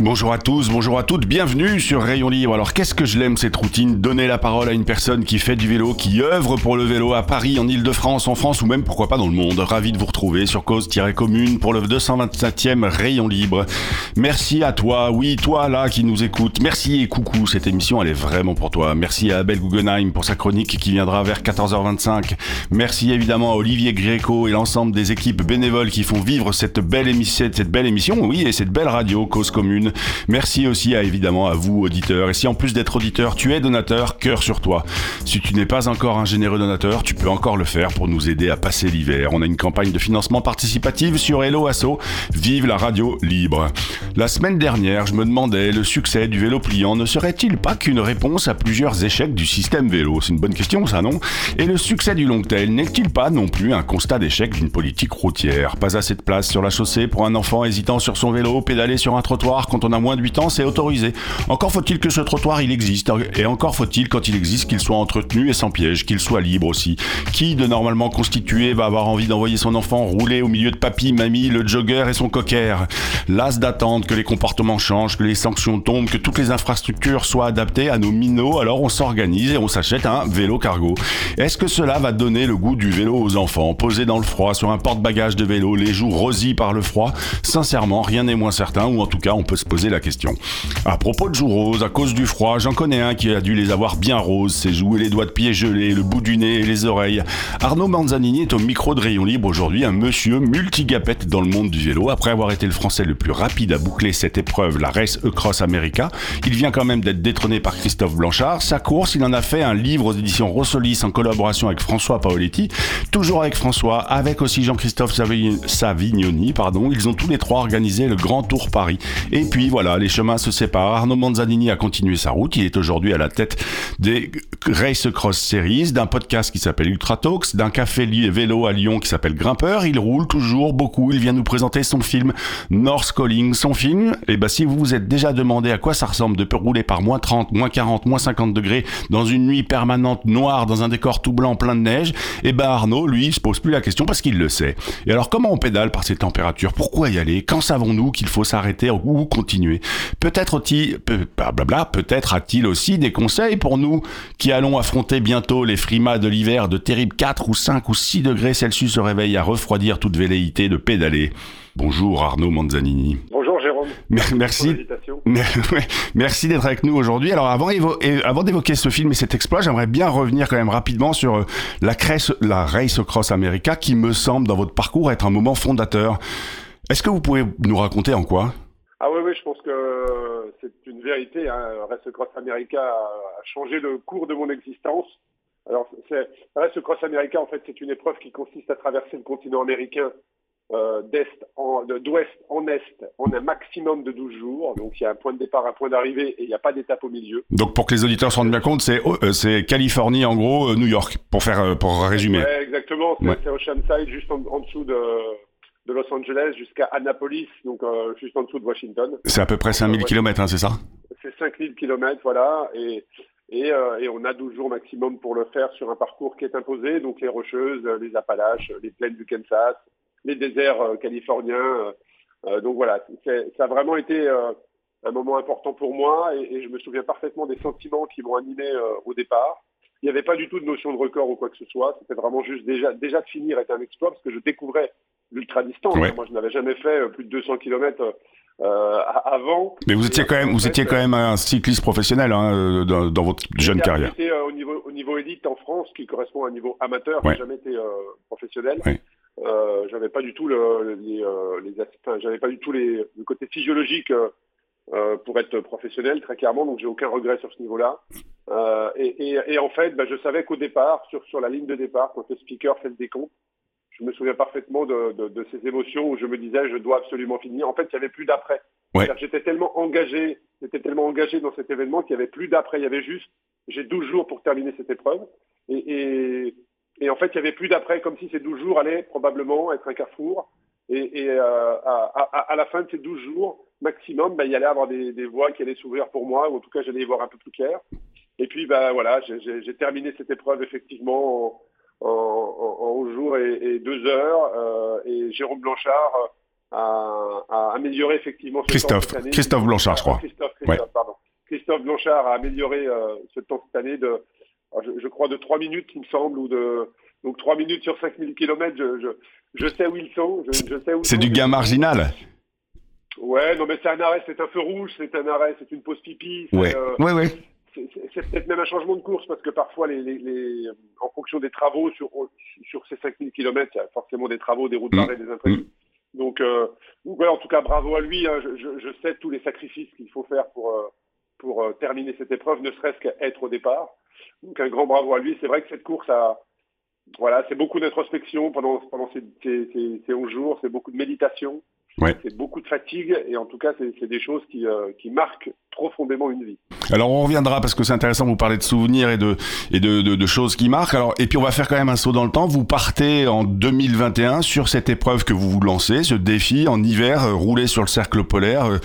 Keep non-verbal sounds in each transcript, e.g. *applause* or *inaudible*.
Bonjour à tous, bonjour à toutes, bienvenue sur Rayon Libre. Alors qu'est-ce que je l'aime cette routine? Donner la parole à une personne qui fait du vélo, qui œuvre pour le vélo à Paris, en Ile-de-France, en France ou même pourquoi pas dans le monde. Ravi de vous retrouver sur Cause-Commune pour le 227e Rayon Libre. Merci à toi, oui toi là qui nous écoute. Merci et coucou, cette émission elle est vraiment pour toi. Merci à Abel Guggenheim pour sa chronique qui viendra vers 14h25. Merci évidemment à Olivier Gréco et l'ensemble des équipes bénévoles qui font vivre cette belle émission, cette belle émission, oui, et cette belle radio Cause Commune. Merci aussi à évidemment à vous auditeurs. Et si en plus d'être auditeur, tu es donateur, cœur sur toi. Si tu n'es pas encore un généreux donateur, tu peux encore le faire pour nous aider à passer l'hiver. On a une campagne de financement participative sur Hello Asso. Vive la radio libre. La semaine dernière, je me demandais, le succès du vélo pliant ne serait-il pas qu'une réponse à plusieurs échecs du système vélo? C'est une bonne question ça, non? Et le succès du long tail n'est-il pas non plus un constat d'échec d'une politique routière? Pas assez de place sur la chaussée pour un enfant hésitant sur son vélo, pédaler sur un trottoir quand on a moins de 8 ans, c'est autorisé. Encore faut-il que ce trottoir il existe, et encore faut-il quand il existe qu'il soit entretenu et sans piège, qu'il soit libre aussi. Qui de normalement constitué va avoir envie d'envoyer son enfant rouler au milieu de papy, mamie, le jogger et son cocker? Las d'attendre que les comportements changent, que les sanctions tombent, que toutes les infrastructures soient adaptées à nos minots, alors on s'organise et on s'achète un vélo cargo. Est-ce que cela va donner le goût du vélo aux enfants, posé dans le froid sur un porte-bagages de vélo, les joues rosies par le froid? Sincèrement, rien n'est moins certain, ou en tout cas on peut se poser la question. À propos de joues roses, à cause du froid, j'en connais un qui a dû les avoir bien roses, ses joues les doigts de pied gelés, le bout du nez et les oreilles. Arnaud Manzanini est au micro de Rayon Libre aujourd'hui, un monsieur multigapette dans le monde du vélo. Après avoir été le français le plus rapide à boucler cette épreuve, la Race Across America, il vient quand même d'être détrôné par Christophe Blanchard. Sa course, il en a fait un livre aux éditions Rossolis en collaboration avec François Paoletti. Toujours avec François, avec aussi Jean-Christophe Savignoni, pardon. Ils ont tous les trois organisé le Grand Tour Paris. Et puis voilà, les chemins se séparent. Arnaud Manzanini a continué sa route. Il est aujourd'hui à la tête des Race Cross Series, d'un podcast qui s'appelle Ultra Talks, d'un café vélo à Lyon qui s'appelle Grimpeur. Il roule toujours beaucoup. Il vient nous présenter son film North Calling. Son film, et eh ben, si vous vous êtes déjà demandé à quoi ça ressemble de rouler par moins 30, moins 40, moins 50 degrés dans une nuit permanente noire, dans un décor tout blanc plein de neige, et eh ben, Arnaud, lui, il se pose plus la question parce qu'il le sait. Et alors, comment on pédale par ces températures? Pourquoi y aller? Quand savons-nous qu'il faut s'arrêter ou continuer? Peut-être a-t-il aussi des conseils pour nous qui allons affronter bientôt les frimas de l'hiver de terribles 4 ou 5 ou 6 degrés Celsius se réveille à refroidir toute velléité de pédaler. Bonjour Arnaud Manzanini. Bonjour Jérôme. Merci. *laughs* Merci d'être avec nous aujourd'hui. Alors avant, avant d'évoquer ce film et cet exploit, j'aimerais bien revenir quand même rapidement sur euh, la, la Race Cross America qui me semble dans votre parcours être un moment fondateur. Est-ce que vous pouvez nous raconter en quoi? Ah oui, oui, je pense que c'est une vérité. Hein. Race Cross America a changé le cours de mon existence. Alors, Race Cross America, en fait, c'est une épreuve qui consiste à traverser le continent américain euh, d'est en d'ouest en est en un maximum de 12 jours. Donc il y a un point de départ, un point d'arrivée et il n'y a pas d'étape au milieu. Donc pour que les auditeurs se rendent bien compte, c'est euh, c'est Californie en gros, euh, New York pour faire euh, pour résumer. Ouais, exactement, c'est Oceanside juste en, en dessous de de Los Angeles jusqu'à Annapolis, donc euh, juste en dessous de Washington. C'est à peu près 5000 km, hein, c'est ça? C'est 5000 km, voilà, et, et, euh, et, on a 12 jours maximum pour le faire sur un parcours qui est imposé, donc les Rocheuses, les Appalaches, les plaines du Kansas, les déserts euh, californiens. donc voilà, ça a vraiment été un moment important pour moi, et, et, je me souviens parfaitement des sentiments qui m'ont animé au départ. Il n'y avait pas du tout de notion de record ou quoi que ce soit. C'était vraiment juste déjà, déjà de finir était un exploit parce que je découvrais l'ultra distance. Moi, je n'avais jamais fait euh, plus de 200 km euh, avant. Mais vous étiez quand même, vous étiez quand même un cycliste professionnel hein, euh, dans, dans, votre jeune carrière. J'étais euh, au niveau au niveau élite en France, qui correspond à un niveau amateur. Ouais. J'ai jamais été euh, professionnel. Ouais. Euh, j'avais pas du tout le, les, les enfin, j'avais pas du tout les, le côté physiologique pour être professionnel, très clairement. Donc j'ai aucun regret sur ce niveau-là. Et, et, et, en fait, bah, je savais qu'au départ, sur sur la ligne de départ, quand le speaker fait le décompte je me souviens parfaitement de, de, de, ces émotions où je me disais je dois absolument finir. En fait, il n'y avait plus d'après. Ouais. J'étais tellement engagé, j'étais tellement engagé dans cet événement qu'il n'y avait plus d'après. Il y avait juste j'ai 12 jours pour terminer cette épreuve. Et, et, et en fait, il n'y avait plus d'après, comme si ces 12 jours allaient probablement être un carrefour. Et, et euh, à, à, à, la fin de ces 12 jours maximum, bah, il y allait avoir des, des voies qui allaient s'ouvrir pour moi, ou en tout cas, j'allais y voir un peu plus clair. Et puis, bah, voilà, j'ai terminé cette épreuve effectivement en, en, en jours et, et, deux heures. Euh, et Jérôme Blanchard a, a amélioré effectivement ce Christophe, temps cette année. Christophe Blanchard, je crois. Christophe, Christophe, Ouais. pardon. Christophe Blanchard a amélioré euh, ce temps cette année de, alors, je, je, crois, de 3 minutes, il me semble, ou de donc 3 minutes sur 5000 km. Je, je, je, sais où ils sont. C'est du gain marginal. Ouais, non, mais c'est un arrêt, c'est un feu rouge, c'est un arrêt, c'est une pause pipi. Ouais, euh, ouais, ouais. C'est peut-être même un changement de course parce que parfois, les, les, les, en fonction des travaux sur, sur ces 5000 km, il y a forcément des travaux, des routes barrées, mmh. des imprévus. Mmh. Donc, euh, donc ouais, en tout cas, bravo à lui. Hein, je, je, je, sais tous les sacrifices qu'il faut faire pour, euh, pour euh, terminer cette épreuve, ne serait-ce qu'être au départ. Donc, un grand bravo à lui. C'est vrai que cette course a, voilà, c'est beaucoup d'introspection pendant, pendant ces, ces, ces, ces 11 jours, c'est beaucoup de méditation. Ouais. C'est beaucoup de fatigue et en tout cas, c'est des choses qui, euh, qui marquent profondément une vie. Alors on reviendra parce que c'est intéressant, vous parlez de souvenirs et de et de, de, de, choses qui marquent. Alors et puis on va faire quand même un saut dans le temps. Vous partez en 2021 sur cette épreuve que vous vous lancez, ce défi en hiver, euh, rouler sur le cercle polaire, euh,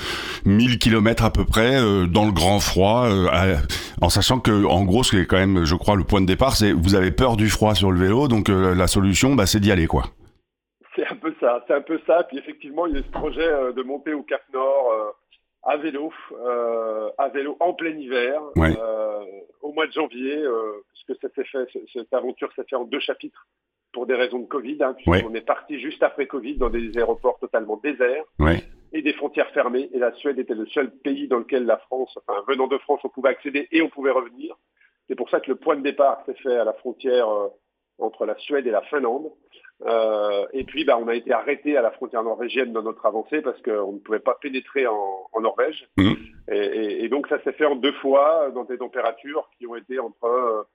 1000 km à peu près euh, dans le grand froid, euh, à, en sachant que en gros, ce qui est quand même, je crois, le point de départ, c'est vous avez peur du froid sur le vélo, donc euh, la solution, bah, c'est d'y aller quoi. C'est un peu ça, c'est un peu ça. Puis effectivement, il y a ce projet euh, de monter au Cap Nord euh, à vélo, euh, à vélo en plein hiver, ouais. euh, au mois de janvier, euh, puisque ça s'est fait, cette aventure s'est fait en deux chapitres pour des raisons de Covid. Hein, ouais. On est parti juste après Covid dans des aéroports totalement déserts ouais. et des frontières fermées. Et la Suède était le seul pays dans lequel la France, enfin venant de France, on pouvait accéder et on pouvait revenir. C'est pour ça que le point de départ s'est fait à la frontière entre la Suède et la Finlande. Euh, et puis, bah, on a été arrêté à la frontière norvégienne dans notre avancée parce qu'on ne pouvait pas pénétrer en, en Norvège. Mmh. Et, et, et, donc, ça s'est fait en deux fois dans des températures qui ont été entre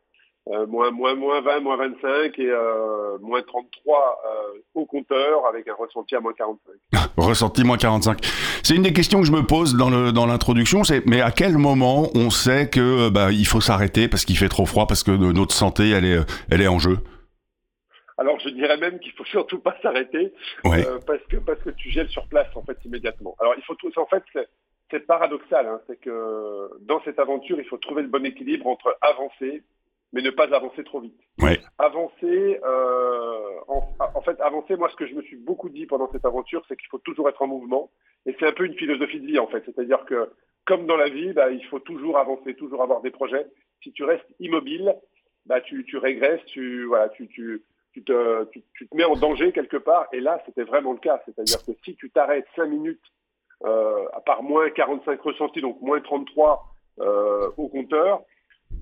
euh, moins, moins, moins 20, moins 25 et euh, moins 33 euh, au compteur avec un ressenti à moins 45. ressenti moins 45. C'est une des questions que je me pose dans le dans l'introduction, c'est mais à quel moment on sait que bah, il faut s'arrêter parce qu'il fait trop froid, parce que notre santé elle est elle est en jeu? Alors je dirais même qu'il faut *laughs* surtout pas s'arrêter ouais. euh, parce que parce que tu gèles sur place en fait immédiatement. Alors il faut tout, en fait c'est paradoxal, hein, c'est que dans cette aventure il faut trouver le bon équilibre entre avancer mais ne pas avancer trop vite. Ouais. Avancer, euh, en, en, fait avancer, moi ce que je me suis beaucoup dit pendant cette aventure, c'est qu'il faut toujours être en mouvement et c'est un peu une philosophie de vie en fait, c'est-à-dire que comme dans la vie, bah, il faut toujours avancer, toujours avoir des projets. Si tu restes immobile, bah, tu, tu régresses, tu voilà, tu, tu tu te, tu, tu, te mets en danger quelque part. Et là, c'était vraiment le cas. C'est-à-dire que si tu t'arrêtes 5 minutes, euh, à part moins 45 ressentis, donc moins 33 euh, au compteur,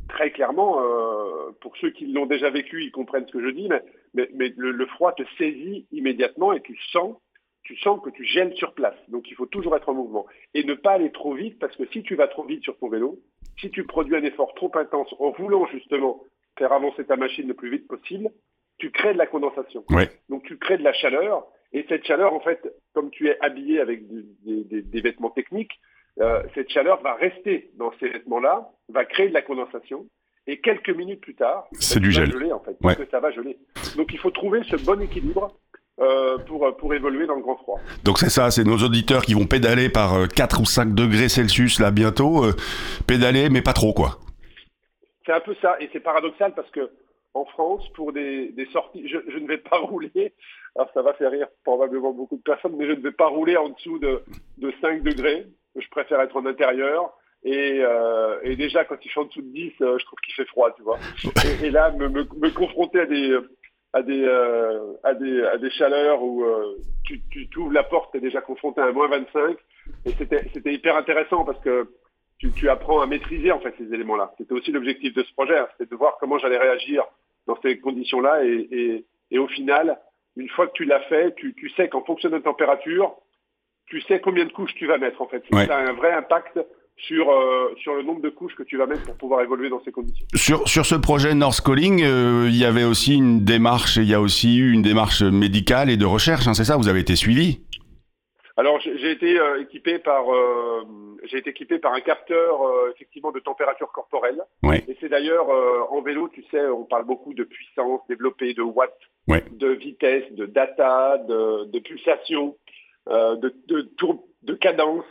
très clairement, euh, pour ceux qui l'ont déjà vécu, ils comprennent ce que je dis, mais, mais, mais le, le, froid te saisit immédiatement et tu sens, tu sens que tu gèles sur place. Donc il faut toujours être en mouvement. Et ne pas aller trop vite, parce que si tu vas trop vite sur ton vélo, si tu produis un effort trop intense en voulant justement faire avancer ta machine le plus vite possible, tu crées de la condensation. Ouais. Donc tu crées de la chaleur, et cette chaleur, en fait, comme tu es habillé avec des, des, des vêtements techniques, euh, cette chaleur va rester dans ces vêtements-là, va créer de la condensation, et quelques minutes plus tard, c'est du gel. geler en fait, ouais. parce que ça va geler. Donc il faut trouver ce bon équilibre euh, pour, pour évoluer dans le grand froid. Donc c'est ça, c'est nos auditeurs qui vont pédaler par 4 ou 5 degrés Celsius là bientôt, euh, pédaler mais pas trop quoi. C'est un peu ça, et c'est paradoxal parce que en France, pour des, des sorties, je, je, ne vais pas *laughs* rouler, alors ça va faire rire probablement beaucoup de personnes, mais je ne vais pas rouler en dessous de, de 5 degrés, je préfère être en intérieur, et, euh, déjà quand il en dessous de 10, euh, je trouve qu'il fait froid, tu vois. Et, là, me, confronter à des, euh, chaleurs où tu, ouvres la porte, tu es déjà confronté à moins 25, et c'était hyper intéressant parce que tu, apprends à maîtriser en fait ces éléments-là. C'était aussi l'objectif de ce projet, hein, c'était de voir comment j'allais réagir dans ces conditions-là. Et, au final, une fois que tu l'as fait, tu sais qu'en fonction de la température, tu sais combien de couches tu vas mettre en fait. Ouais. Ça a un vrai impact sur, euh, sur le nombre de couches que tu vas mettre pour pouvoir évoluer dans ces conditions. Sur, sur ce projet North Calling, euh, il y avait aussi une démarche, il y a aussi eu une démarche médicale et de recherche, hein, c'est ça Vous avez été suivi? Alors j'ai été euh, équipé par j'ai été équipé par un capteur effectivement de température corporelle. Ouais. Et c'est d'ailleurs en vélo, tu sais, on parle beaucoup de puissance développée, de watts, Ouais. de vitesse, de data, de, de pulsation, de, de tour de cadence.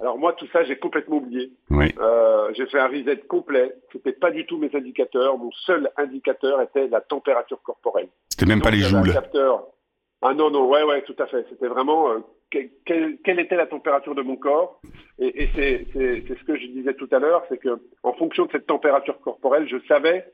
Alors moi, tout ça, j'ai complètement oublié. Oui. Euh, j'ai fait un reset complet. C'était pas du tout mes indicateurs. Mon seul indicateur était la température corporelle. C'était même pas les j'avais un joules. capteur. Ah non, non, ouais, ouais, tout à fait. C'était vraiment euh, que- quelle, quelle était la température de mon corps. Et, et c'est c'est- c'est ce que je disais tout à l'heure, c'est que en fonction de cette température corporelle, je savais,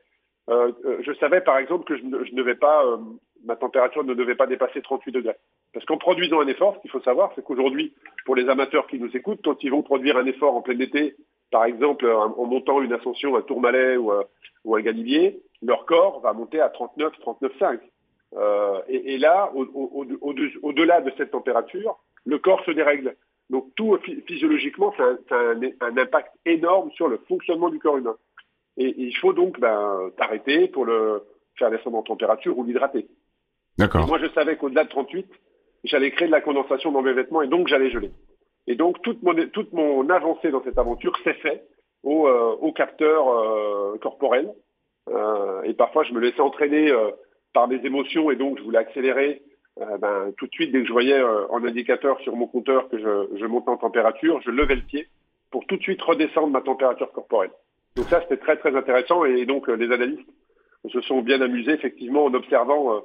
euh, euh, je savais par exemple que je ne, je ne pas, euh, ma température ne devait pas dépasser 38 degrés. Parce qu'en produisant un effort, ce qu'il faut savoir, c'est qu'aujourd'hui, pour les amateurs qui nous écoutent, quand ils vont produire un effort en plein été, par exemple en montant une ascension à Tourmalet ou, à- ou Galibier, leur corps va monter à 39, 39,5. Euh, et, et là, au- au- au- au- au-delà de cette température, le corps se dérègle. Donc tout phy- physiologiquement, ça a, ça a un, un impact énorme sur le fonctionnement du corps humain. Et, et il faut donc ben, t'arrêter pour le faire descendre en température ou l'hydrater. Et D'accord. moi, je savais qu'au-delà de 38, j'allais créer de la condensation dans mes vêtements et donc j'allais geler. Et donc toute mon, avancée dans cette aventure s'est faite au, euh, au capteur euh, corporel. Euh, et parfois, je me laissais entraîner euh, par mes émotions et donc je voulais accélérer. Ben, tout de suite, dès que je voyais en indicateur sur mon compteur que je, je montais en température, je levais le pied pour tout de suite redescendre ma température corporelle. Donc ça, c'était très très intéressant et donc les analystes se sont bien amusés effectivement en observant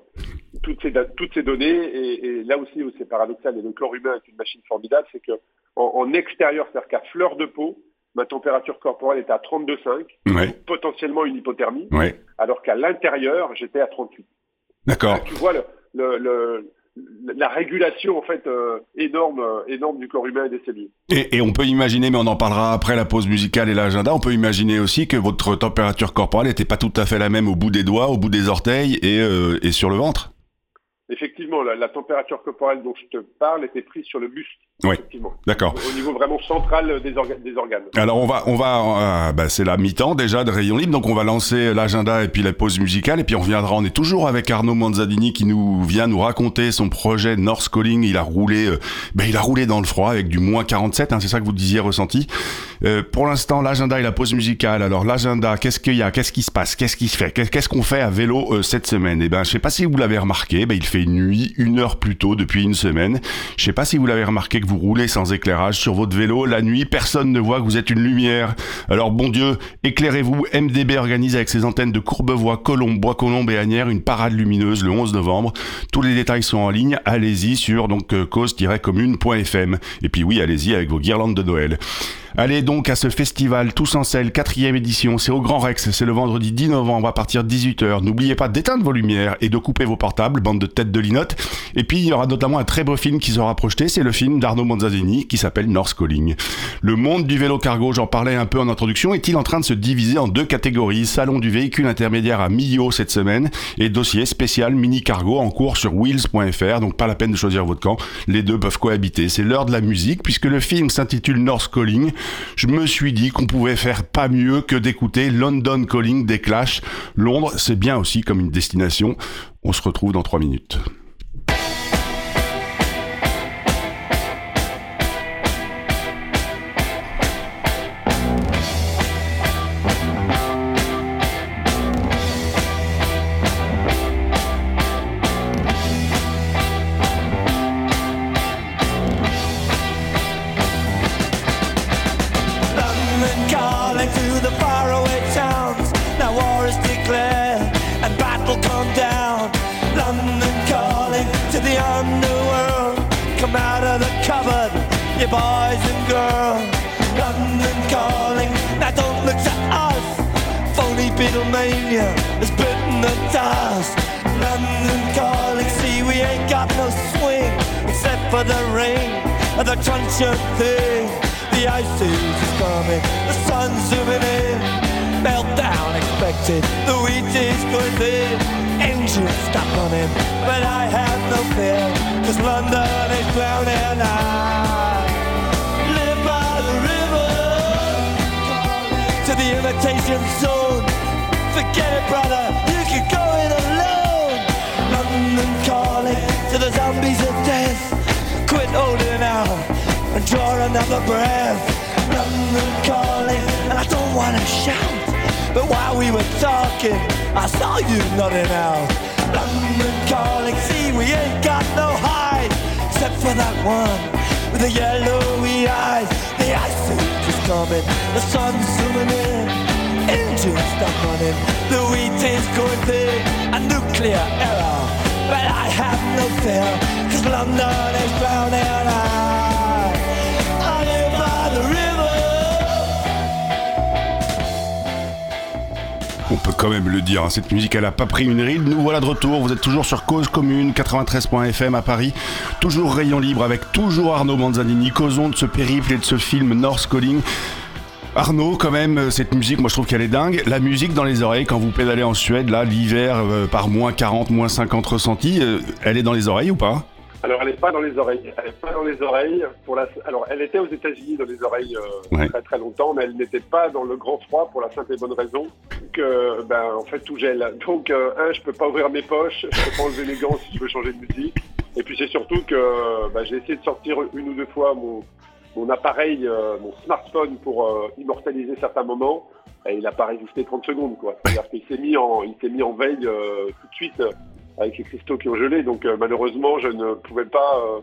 toutes ces, da- toutes ces données. Et, et là aussi, où c'est paradoxal, et le corps humain est une machine formidable, c'est que en, en extérieur, c'est-à-dire qu'à fleur de peau, ma température corporelle était à 32,5, Ouais. potentiellement une hypothermie, Ouais. alors qu'à l'intérieur, j'étais à 38. D'accord. Tu vois le, le, le- la régulation en fait euh, énorme, euh, énorme du corps humain et des cellules. Et, et on peut imaginer, mais on en parlera après la pause musicale et l'agenda, on peut imaginer aussi que votre température corporelle n'était pas tout à fait la même au bout des doigts, au bout des orteils et, euh, et sur le ventre. Effectivement, la, la température corporelle dont je te parle était prise sur le buste. Oui. D'accord. Au niveau vraiment central des, orga- des organes. Alors on va, on va, euh, bah, c'est la mi-temps déjà de Rayon Libre, donc on va lancer l'agenda et puis la pause musicale et puis on reviendra. On est toujours avec Arnaud Manzadini qui nous vient nous raconter son projet North Calling. Il a roulé, euh, ben, il a roulé dans le froid avec du moins 47, hein, c'est ça que vous disiez ressenti. Euh, pour l'instant, l'agenda et la pause musicale. Alors l'agenda, qu'est-ce qu'il y a, qu'est-ce qui se passe, qu'est-ce qui se fait, Qu'est- qu'est-ce qu'on fait à vélo euh, cette semaine? Eh ben, je sais pas si vous l'avez remarqué, ben, il fait nuit une heure plus tôt depuis une semaine. Je sais pas si vous l'avez remarqué que vous roulez sans éclairage sur votre vélo la nuit, personne ne voit que vous êtes une lumière. Alors bon Dieu, éclairez-vous. MDB organise avec ses antennes de Courbevoie, Colombe, Bois-Colombes et Agnières une parade lumineuse le 11 novembre. Tous les détails sont en ligne. Allez-y sur donc euh, cause-commune.fm. Et puis oui, allez-y avec vos guirlandes de Noël. Allez donc à ce festival Tous en selle, quatrième édition, c'est au Grand Rex, c'est le vendredi 10 novembre à partir de 18h. N'oubliez pas d'éteindre vos lumières et de couper vos portables, bande de têtes de linotte. Et puis il y aura notamment un très beau film qui sera projeté, c'est le film d'Arnaud Manzadini qui s'appelle North Calling. Le monde du vélo cargo, j'en parlais un peu en introduction, est-il en train de se diviser en deux catégories? Salon du véhicule intermédiaire à Millau cette semaine et dossier spécial mini cargo en cours sur wheels.fr, donc pas la peine de choisir votre camp, les deux peuvent cohabiter. C'est l'heure de la musique puisque le film s'intitule North Calling. Je me suis dit qu'on pouvait faire pas mieux que d'écouter London Calling des Clash. Londres, c'est bien aussi comme une destination. On se retrouve dans trois minutes. To the faraway towns. Now war is declared and battle come down. London calling to the underworld. Come out of the cupboard, you boys and girls. London calling, now don't look to us. Phony Beatlemania has bitten the dust. London calling, see we ain't got no swing except for the rain and the truncheon thing. The ice is coming, the sun's zooming in. Meltdown expected, the wheat is going thin. Engines stop running, but I have no fear, cause London is drowning. I live by the river, temptation zone. Forget it, brother, you can go it alone. London calling to the zombies of death. Quit holding draw another breath. London calling, and I don't wanna shout. But while we were talking, I saw you nodding out. London calling, see, we ain't got no hide, except for that one with the yellowy eyes. The ice is coming, the sun's zooming in, engines stop running, the wheat is going thick, a nuclear error. But I have no fear, cause London is drowning. I, quand même le dire, hein, cette musique elle a pas pris une ride. Nous voilà de retour, vous êtes toujours sur Cause Commune 93.fm à Paris. Toujours rayon libre avec toujours Arnaud Manzanini. Causons de ce périple et de ce film North Calling. Arnaud, quand même, euh, cette musique, moi je trouve qu'elle est dingue. La musique dans les oreilles, quand vous pédalez en Suède, là, l'hiver, euh, par moins 40, moins 50 ressentis, euh, elle est dans les oreilles ou pas? Alors, elle n'est pas dans les oreilles. Elle n'est pas dans les oreilles. Pour la... Alors, elle était aux États-Unis dans les oreilles euh, Ouais. très très longtemps, mais elle n'était pas dans le grand froid pour la simple et bonne raison que, ben, en fait, tout gèle. Donc, euh, un, je peux pas ouvrir mes poches, je peux pas enlever les gants si je veux changer de musique. Et puis, c'est surtout que ben, j'ai essayé de sortir une ou deux fois mon, mon appareil, euh, mon smartphone pour euh, immortaliser certains moments. Et il n'a pas résisté 30 secondes, quoi. C'est-à-dire qu'il s'est mis en, il s'est mis en veille tout de suite. Avec les cristaux qui ont gelé. Donc euh, malheureusement, je ne pouvais pas euh,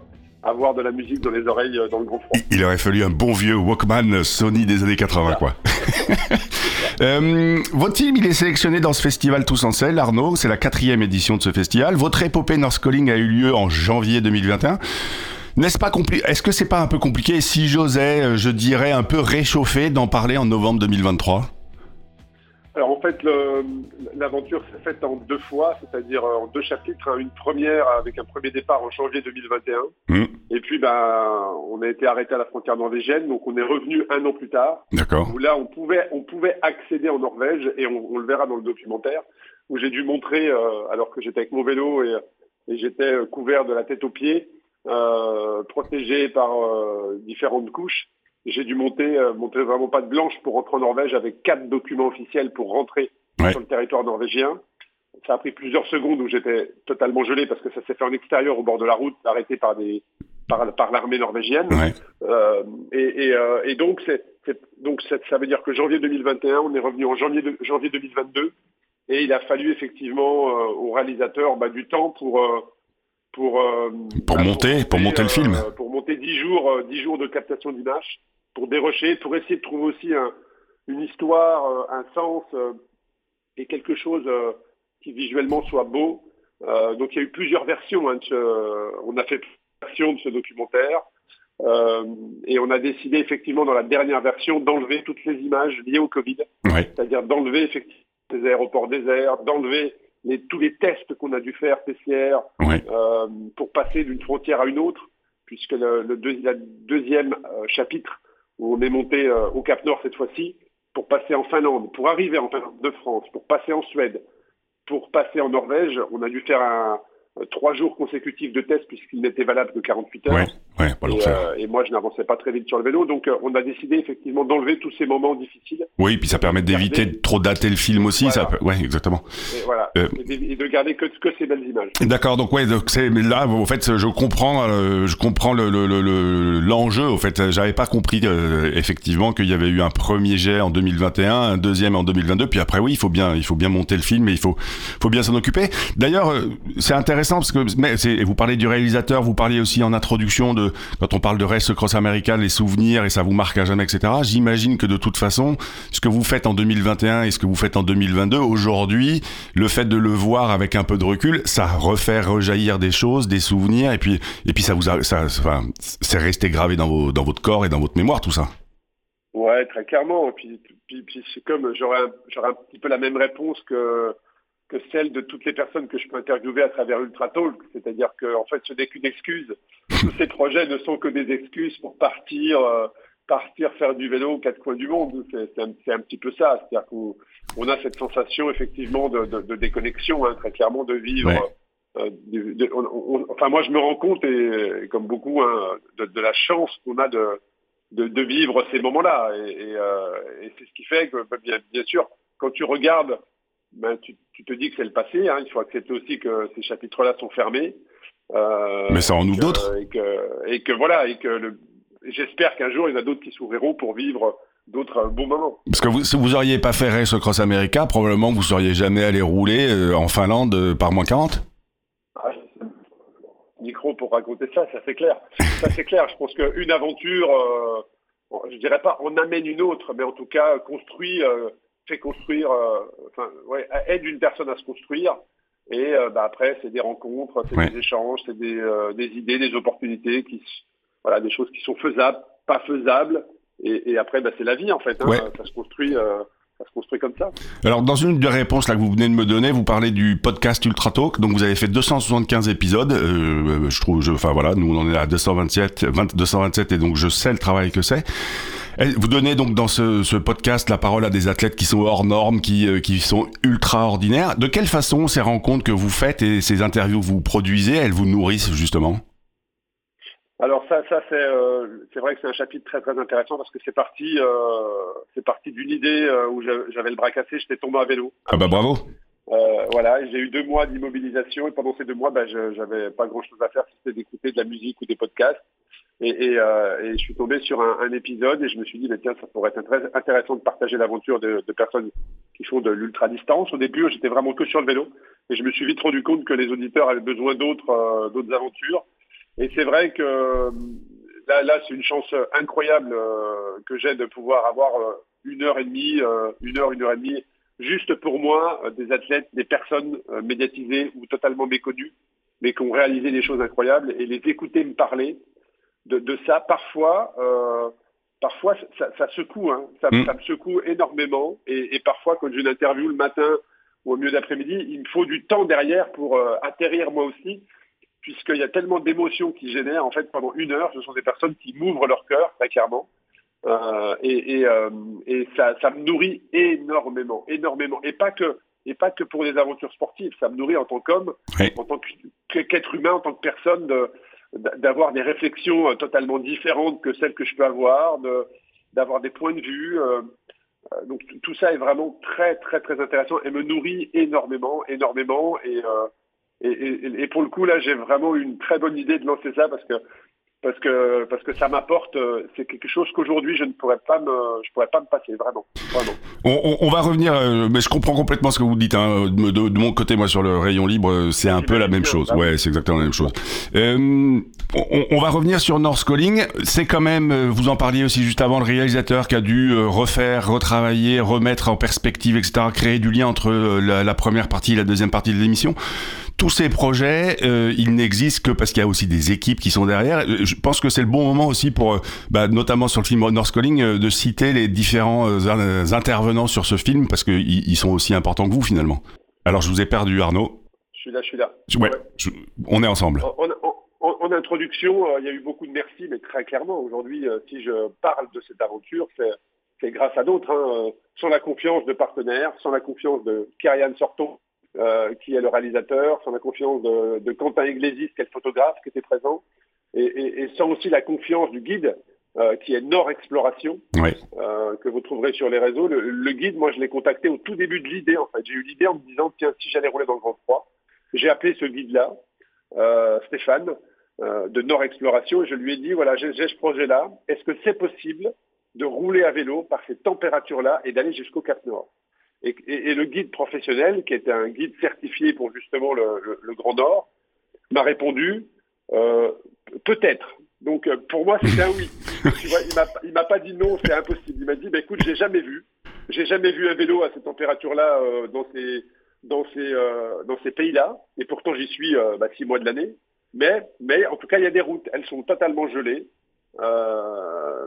avoir de la musique dans les oreilles euh, dans le grand froid. Il- aurait fallu un bon vieux Walkman Sony des années 80, quoi. *laughs* Euh, votre film, il est sélectionné dans ce festival Tous en Selle, Arnaud. C'est la quatrième édition de ce festival. Votre épopée North Calling a eu lieu en janvier 2021. N'est-ce pas compliqué Est-ce que c'est pas un peu compliqué Si j'osais, je dirais un peu réchauffé d'en parler en novembre 2023. En fait, l'aventure s'est faite en deux fois, c'est-à-dire en deux chapitres. hein. Une première avec un premier départ en janvier 2021. Hmm. Et puis, ben, on a été arrêté à la frontière norvégienne, donc on est revenu un an plus tard. D'accord. où là on pouvait on pouvait accéder en Norvège et on, on le verra dans le documentaire où j'ai dû montrer euh, alors que j'étais avec mon vélo et, et j'étais euh, couvert de la tête aux pieds euh, protégé par euh, différentes couches j'ai dû monter euh, monter vraiment pas de blanche pour rentrer en Norvège avec quatre documents officiels pour rentrer Ouais. sur le territoire norvégien ça a pris plusieurs secondes où j'étais totalement gelé parce que ça s'est fait en extérieur au bord de la route arrêté par des par, par l'armée norvégienne Ouais. euh, et, et, euh, et donc, c'est, ça veut dire que janvier 2021, on est revenu en janvier, de- janvier 2022, et il a fallu effectivement au réalisateur bah, du temps pour pour euh, Pour bah, monter, pour monter le film. pour monter dix jours, euh, dix jours de captation d'images, pour dérocher, pour essayer de trouver aussi un- une histoire, euh, un sens euh, et quelque chose qui visuellement soit beau. Euh, donc il y a eu plusieurs versions. hein, de ce- on a fait plusieurs versions de ce documentaire. Euh, et on a décidé effectivement dans la dernière version d'enlever toutes les images liées au Covid, c'est-à-dire d'enlever effectivement les aéroports déserts, d'enlever les, tous les tests qu'on a dû faire PCR euh, pour passer d'une frontière à une autre, puisque le, deuxième euh, chapitre où on est monté euh, au Cap Nord cette fois-ci pour passer en Finlande, pour arriver en Finlande de France, pour passer en Suède, pour passer en Norvège, on a dû faire un, un trois jours consécutifs de tests puisqu'il n'était valable que 48 heures. Ouais. Pas Et, l'enfer. euh, et moi, je n'avançais pas très vite sur le vélo, donc euh, on a décidé effectivement d'enlever tous ces moments difficiles. Oui, puis ça permet d'éviter de trop dater le film aussi. Voilà. Ça peut... Ouais, exactement. Et voilà, Euh. et, de, garder que, que ces belles images. D'accord, donc ouais, donc c'est là en fait je comprends, je comprends le le- le- le- l'enjeu. au fait, j'avais pas compris effectivement qu'il y avait eu un premier jet en 2021, un deuxième en 2022, puis après oui, il faut bien, il faut bien monter le film et il faut, faut bien s'en occuper. D'ailleurs, c'est intéressant parce que mais vous parlez du réalisateur, vous parliez aussi en introduction de quand on parle de Race Cross America, les souvenirs et ça vous marque à jamais, etc. J'imagine que de toute façon, ce que vous faites en 2021 et ce que vous faites en 2022, aujourd'hui, le fait de le voir avec un peu de recul, ça refait rejaillir des choses, des souvenirs, et puis, et puis ça vous a, ça, enfin, c'est resté gravé dans, vos, dans votre corps et dans votre mémoire, tout ça. Ouais, très clairement. Et puis, puis, c'est comme j'aurais j'aurais un petit peu la même réponse que que celle de toutes les personnes que je peux interviewer à travers Ultra Talk. C'est-à-dire que en fait, ce n'est qu'une excuse. Tous ces projets ne sont que des excuses pour partir, euh, partir faire du vélo aux quatre coins du monde. C'est, un, petit peu ça. C'est-à-dire qu'on on a cette sensation effectivement de, de, de déconnexion, hein, très clairement, de vivre. Ouais. euh, de- de- on- on- enfin, moi, je me rends compte, et, et comme beaucoup, hein, de, de la chance qu'on a de vivre ces moments-là. Et, et, euh, et c'est ce qui fait que, bien, bien sûr, quand tu regardes, ben, tu, tu te dis que c'est le passé. Hein, il faut accepter aussi que ces chapitres-là sont fermés. Euh, Mais ça en ouvre que- d'autres. Et que, et que voilà, et que le- j'espère qu'un jour il y en a d'autres qui s'ouvriront pour vivre d'autres euh, bons moments. Parce que vous, si vous auriez pas fait Race Cross America, probablement vous seriez jamais allé rouler euh, en Finlande par moins 40. Ah, micro pour raconter ça, ça c'est clair. Ça c'est clair. Je pense qu'une aventure, euh, je dirais pas on amène une autre, mais en tout cas construit, euh, fait construire, euh, enfin ouais, aide une personne à se construire. Et euh, bah, après c'est des rencontres, c'est Ouais. des échanges, c'est des, euh, des idées, des opportunités qui, voilà, des choses qui sont faisables, pas faisables. Et, et après bah, c'est la vie en fait. Hein, Ouais. Ça se construit, Alors dans une des réponses là que vous venez de me donner, vous parlez du podcast Ultra Talk. Donc vous avez fait 275 épisodes. Euh, je trouve, enfin voilà, nous on en est à 227, 20, 227 et donc je sais le travail que c'est. Vous donnez donc dans ce, ce podcast la parole à des athlètes qui sont hors normes, qui, euh, qui sont ultra ordinaires. De quelle façon ces rencontres que vous faites et ces interviews que vous produisez, elles vous nourrissent justement? Alors ça, ça c'est euh, c'est vrai que c'est un chapitre très très intéressant parce que c'est parti euh, c'est parti d'une idée euh, où j'a- j'avais le bras cassé, j'étais tombé à vélo. Ah bah bravo. Euh, voilà, j'ai eu deux mois d'immobilisation et pendant ces deux mois, bah, j'avais pas grand chose à faire, si c'était d'écouter de la musique ou des podcasts. Et, et, euh, et je suis tombé sur un, un épisode et je me suis dit, mais tiens, ça pourrait être très intéressant de partager l'aventure de, de personnes qui font de l'ultra distance. Au début, j'étais vraiment que sur le vélo et je me suis vite rendu compte que les auditeurs avaient besoin d'autres d'autres aventures. Et c'est vrai que euh, là, là c'est une chance incroyable euh, que j'ai de pouvoir avoir euh, une heure et demie, une heure, une heure et demie, juste pour moi, des athlètes, des personnes médiatisées ou totalement méconnues, mais qui ont réalisé des choses incroyables et les écouter me parler de, de ça, parfois, euh, parfois ça, ça secoue, hein, ça, Mm. ça me secoue énormément. Et, et parfois, quand j'ai une interview le matin ou au milieu d'après-midi, il me faut du temps derrière pour euh, atterrir moi aussi, puisqu'il y a tellement d'émotions qui génèrent. En fait, pendant une heure, ce sont des personnes qui m'ouvrent leur cœur, très clairement. Euh, et et, euh, et ça, ça me nourrit énormément, énormément. Et pas que et pas que pour des aventures sportives. Ça me nourrit en tant qu'homme, Oui. en tant qu'être humain, en tant que personne, de- d'avoir des réflexions euh, totalement différentes que celles que je peux avoir, de d'avoir des points de vue. euh, donc tout ça est vraiment très très très intéressant et me nourrit énormément, énormément. Et et, et, et pour le coup là, j'ai vraiment une très bonne idée de lancer ça parce que parce que parce que ça m'apporte. euh, C'est quelque chose qu'aujourd'hui je ne pourrais pas me je pourrais pas me passer vraiment, vraiment. On, on- on va revenir, euh, mais je comprends complètement ce que vous dites. Hein. De, de- de mon côté, moi, sur le rayon libre, euh, c'est un peu la même chose. Ouais, c'est exactement la même chose. Euh, on, on va revenir sur North Calling. C'est quand même, vous en parliez aussi juste avant, le réalisateur qui a dû refaire, retravailler, remettre en perspective, etc., créer du lien entre la, la première partie et la deuxième partie de l'émission. Tous ces projets, euh, ils n'existent que parce qu'il y a aussi des équipes qui sont derrière. Euh, Je pense que c'est le bon moment aussi pour, euh, bah, notamment sur le film North Calling, euh, de citer les différents euh, in- intervenants sur ce film parce qu'ils ils sont aussi importants que vous finalement. Alors je vous ai perdu Arnaud. Je suis là, je suis là. Ouais, je- on est ensemble. En, en- en- en introduction, il y a eu beaucoup de merci, mais très clairement, aujourd'hui, si je parle de cette aventure, c'est, grâce à d'autres. hein, sans la confiance de partenaires, sans la confiance de Kyrian Sorton, euh, qui est le réalisateur, sans la confiance de, de Quentin Iglesias, qui est le photographe, qui était présent, et, et- et sans aussi la confiance du guide, euh, qui est Nord Exploration, euh, que vous trouverez sur les réseaux. Le, le guide, moi, je l'ai contacté au tout début de l'idée, en fait. J'ai eu l'idée en me disant, tiens, si j'allais rouler dans le grand froid, j'ai appelé ce guide-là, Stéphane, de Nord Exploration, et je lui ai dit, voilà, j'ai j'ai ce projet-là, est-ce que c'est possible de rouler à vélo par ces températures-là et d'aller jusqu'au Cap Nord? Et, et- et le guide professionnel, qui était un guide certifié pour justement le, le- le Grand Nord, m'a répondu, euh, peut-être. Donc euh, pour moi, c'était un oui. *laughs* tu vois, il m'a, pas dit non, c'est impossible. Il m'a dit, bah, écoute, j'ai jamais vu, j'ai jamais vu un vélo à cette température-là euh, dans ces dans ces euh, dans ces pays-là. Et pourtant, j'y suis bah, six mois de l'année. Mais mais en tout cas, il y a des routes. Elles sont totalement gelées.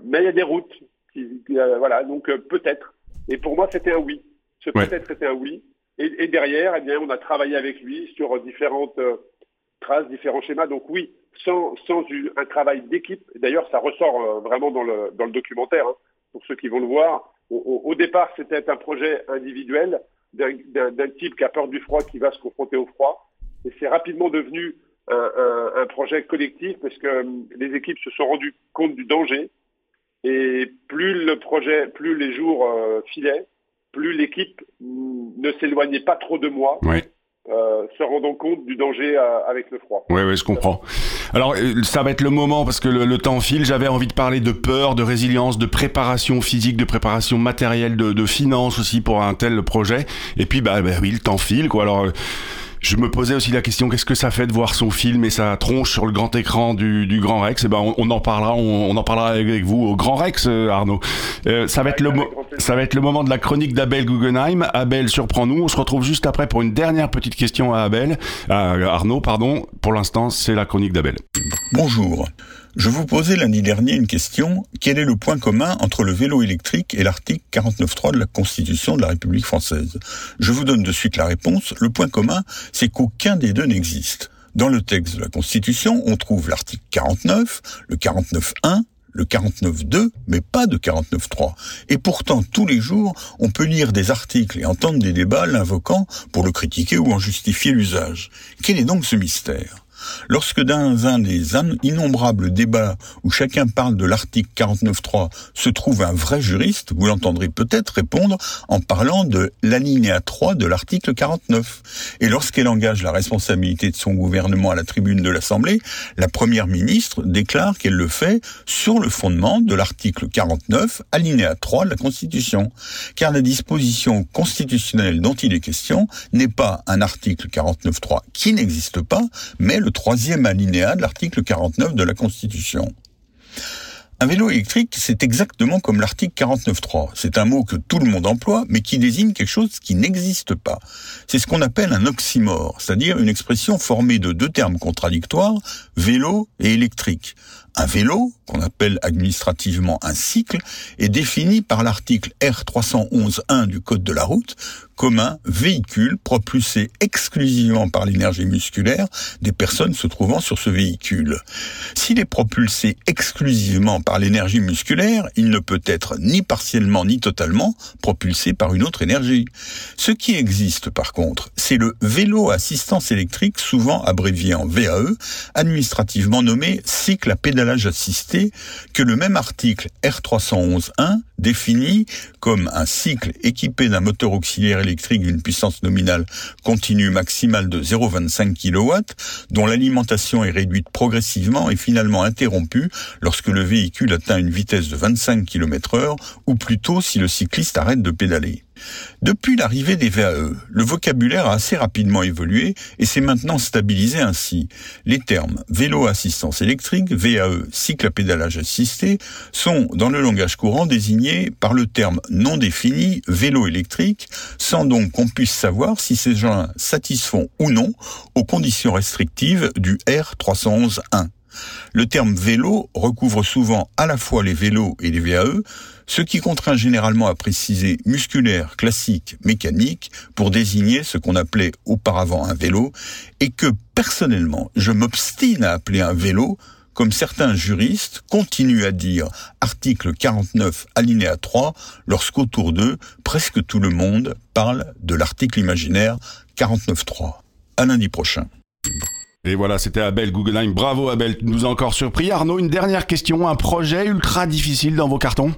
Mais il y a des routes. Qui, qui, voilà. Donc peut-être. Et pour moi, c'était un oui. Ce Ouais. peut-être était un oui. Et, et derrière, eh bien, on a travaillé avec lui sur différentes euh, traces, différents schémas. Donc oui, sans, un travail d'équipe. D'ailleurs, ça ressort euh, vraiment dans le, dans le documentaire. hein, pour ceux qui vont le voir. Au, au- au départ, c'était un projet individuel d'un- type qui a peur du froid, qui va se confronter au froid. Et c'est rapidement devenu un, un- un projet collectif parce que hum, les équipes se sont rendues compte du danger Et plus le projet, plus les jours euh, filaient, plus l'équipe ne s'éloignait pas trop de moi. Ouais. Euh, se rendant compte du danger euh, avec le froid. Oui, oui, je comprends. Alors, euh, ça va être le moment parce que le, le temps file. J'avais envie de parler de peur, de résilience, de préparation physique, de préparation matérielle, de, de finances aussi pour un tel projet. Et puis, bah, bah oui, le temps file, quoi. Alors. euh, je me posais aussi la question qu'est-ce que ça fait de voir son film et sa tronche sur le grand écran du, du Grand Rex? Et ben on, on en parlera, on, on en parlera avec, vous au Grand Rex, Arnaud. Euh, ça va être le mo- Avec grand plaisir. Ça va être le moment de la chronique d'Abel Guggenheim. Abel surprend-nous. On se retrouve juste après pour une dernière petite question à Abel, Arnaud, pardon. Pour l'instant, c'est la chronique d'Abel. Bonjour. Je vous posais lundi dernier une question. Quel est le point commun entre le vélo électrique et l'article 49.3 de la Constitution de la République française? Je vous donne de suite la réponse. Le point commun, c'est qu'aucun des deux n'existe. Dans le texte de la Constitution, on trouve l'article 49, le 49.1, le 49.2, mais pas de 49.3. Et pourtant, tous les jours, on peut lire des articles et entendre des débats l'invoquant pour le critiquer ou en justifier l'usage. Quel est donc ce mystère? Lorsque dans un des in- innombrables débats où chacun parle de l'article 49.3 se trouve un vrai juriste, vous l'entendrez peut-être répondre en parlant de l'alinéa 3 de l'article 49. Et lorsqu'elle engage la responsabilité de son gouvernement à la tribune de l'Assemblée, la première ministre déclare qu'elle le fait sur le fondement de l'article 49, alinéa 3 de la Constitution. Car la disposition constitutionnelle dont il est question n'est pas un article 49.3 qui n'existe pas, mais le troisième alinéa de l'article 49 de la Constitution. Un vélo électrique, c'est exactement comme l'article 49.3. C'est un mot que tout le monde emploie, mais qui désigne quelque chose qui n'existe pas. C'est ce qu'on appelle un oxymore, c'est-à-dire une expression formée de deux termes contradictoires, vélo et électrique. Un vélo, qu'on appelle administrativement un cycle, est défini par l'article R311.1 du Code de la route comme un véhicule propulsé exclusivement par l'énergie musculaire des personnes se trouvant sur ce véhicule. S'il est propulsé exclusivement par l'énergie musculaire, il ne peut être ni partiellement ni totalement propulsé par une autre énergie. Ce qui existe par contre, c'est le vélo assistance électrique, souvent abrévié en VAE, administrativement nommé cycle à assisté, que le même article R311.1 définit comme un cycle équipé d'un moteur auxiliaire électrique d'une puissance nominale continue maximale de 0,25 kW, dont l'alimentation est réduite progressivement et finalement interrompue lorsque le véhicule atteint une vitesse de 25 km heure, ou plutôt si le cycliste arrête de pédaler. Depuis l'arrivée des VAE, le vocabulaire a assez rapidement évolué et s'est maintenant stabilisé ainsi. Les termes vélo assistance électrique, VAE, cycle à pédalage assisté, sont dans le langage courant désignés par le terme non défini vélo électrique, sans donc qu'on puisse savoir si ces gens satisfont ou non aux conditions restrictives du R311.1. Le terme vélo recouvre souvent à la fois les vélos et les VAE, ce qui contraint généralement à préciser musculaire, classique, mécanique pour désigner ce qu'on appelait auparavant un vélo et que personnellement je m'obstine à appeler un vélo comme certains juristes continuent à dire article 49 alinéa 3 lorsqu'autour d'eux presque tout le monde parle de l'article imaginaire 49.3. À lundi prochain. Et voilà, c'était Abel Guggenheim. Bravo Abel, tu nous as encore surpris. Arnaud, une dernière question, un projet ultra difficile dans vos cartons?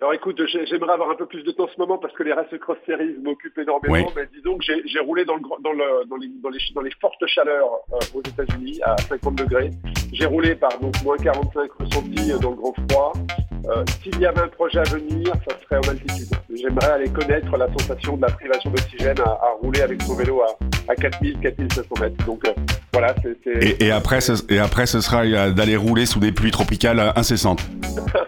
Alors écoute, j'ai- j'aimerais avoir un peu plus de temps en ce moment parce que les Race Cross Series m'occupent énormément. Oui. Mais disons que j'ai- roulé dans, le, gr- dans, le, dans, les, dans, les, dans les fortes chaleurs euh, aux États-Unis à 50 degrés. J'ai roulé par donc moins 45 ressentis euh, dans le grand froid. Euh, S'il y avait un projet à venir, ça serait en altitude. J'aimerais aller connaître la sensation de la privation d'oxygène à, à rouler avec son vélo à, à 4000, 4500 mètres. Donc euh, voilà, c'est. et, et après, ce, et après, ce sera d'aller rouler sous des pluies tropicales incessantes. *laughs*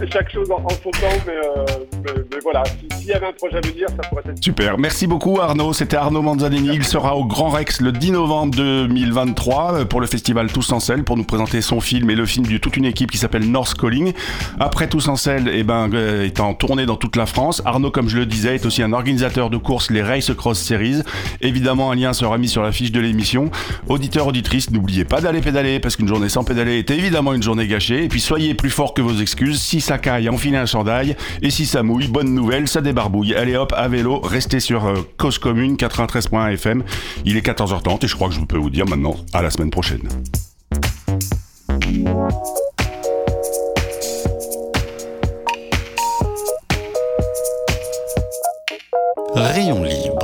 cha- chaque chose en, son temps, mais, euh, mais voilà, Si- Super, merci beaucoup Arnaud. C'était Arnaud Manzanini. Il sera au Grand Rex le 10 novembre 2023 euh, pour le festival Tous en Selle pour nous présenter son film et le film de toute une équipe qui s'appelle North Calling. Après Tous en Selle, eh ben, euh, est en tournée dans toute la France. Arnaud, comme je le disais, est aussi un organisateur de courses, les Race Cross Series. Évidemment, un lien sera mis sur la fiche de l'émission. Auditeurs, auditrices, n'oubliez pas d'aller pédaler parce qu'une journée sans pédaler est évidemment une journée gâchée. Et puis soyez plus fort que vos excuses. Si ça caille, enfilez un chandail. Et si ça mouille, bonne nouvelle, ça barbouille. Allez hop, à vélo, restez sur euh, Cause Commune 93.1 FM. Il est 14h30 et je crois que je peux vous dire maintenant à la semaine prochaine. Rayon libre.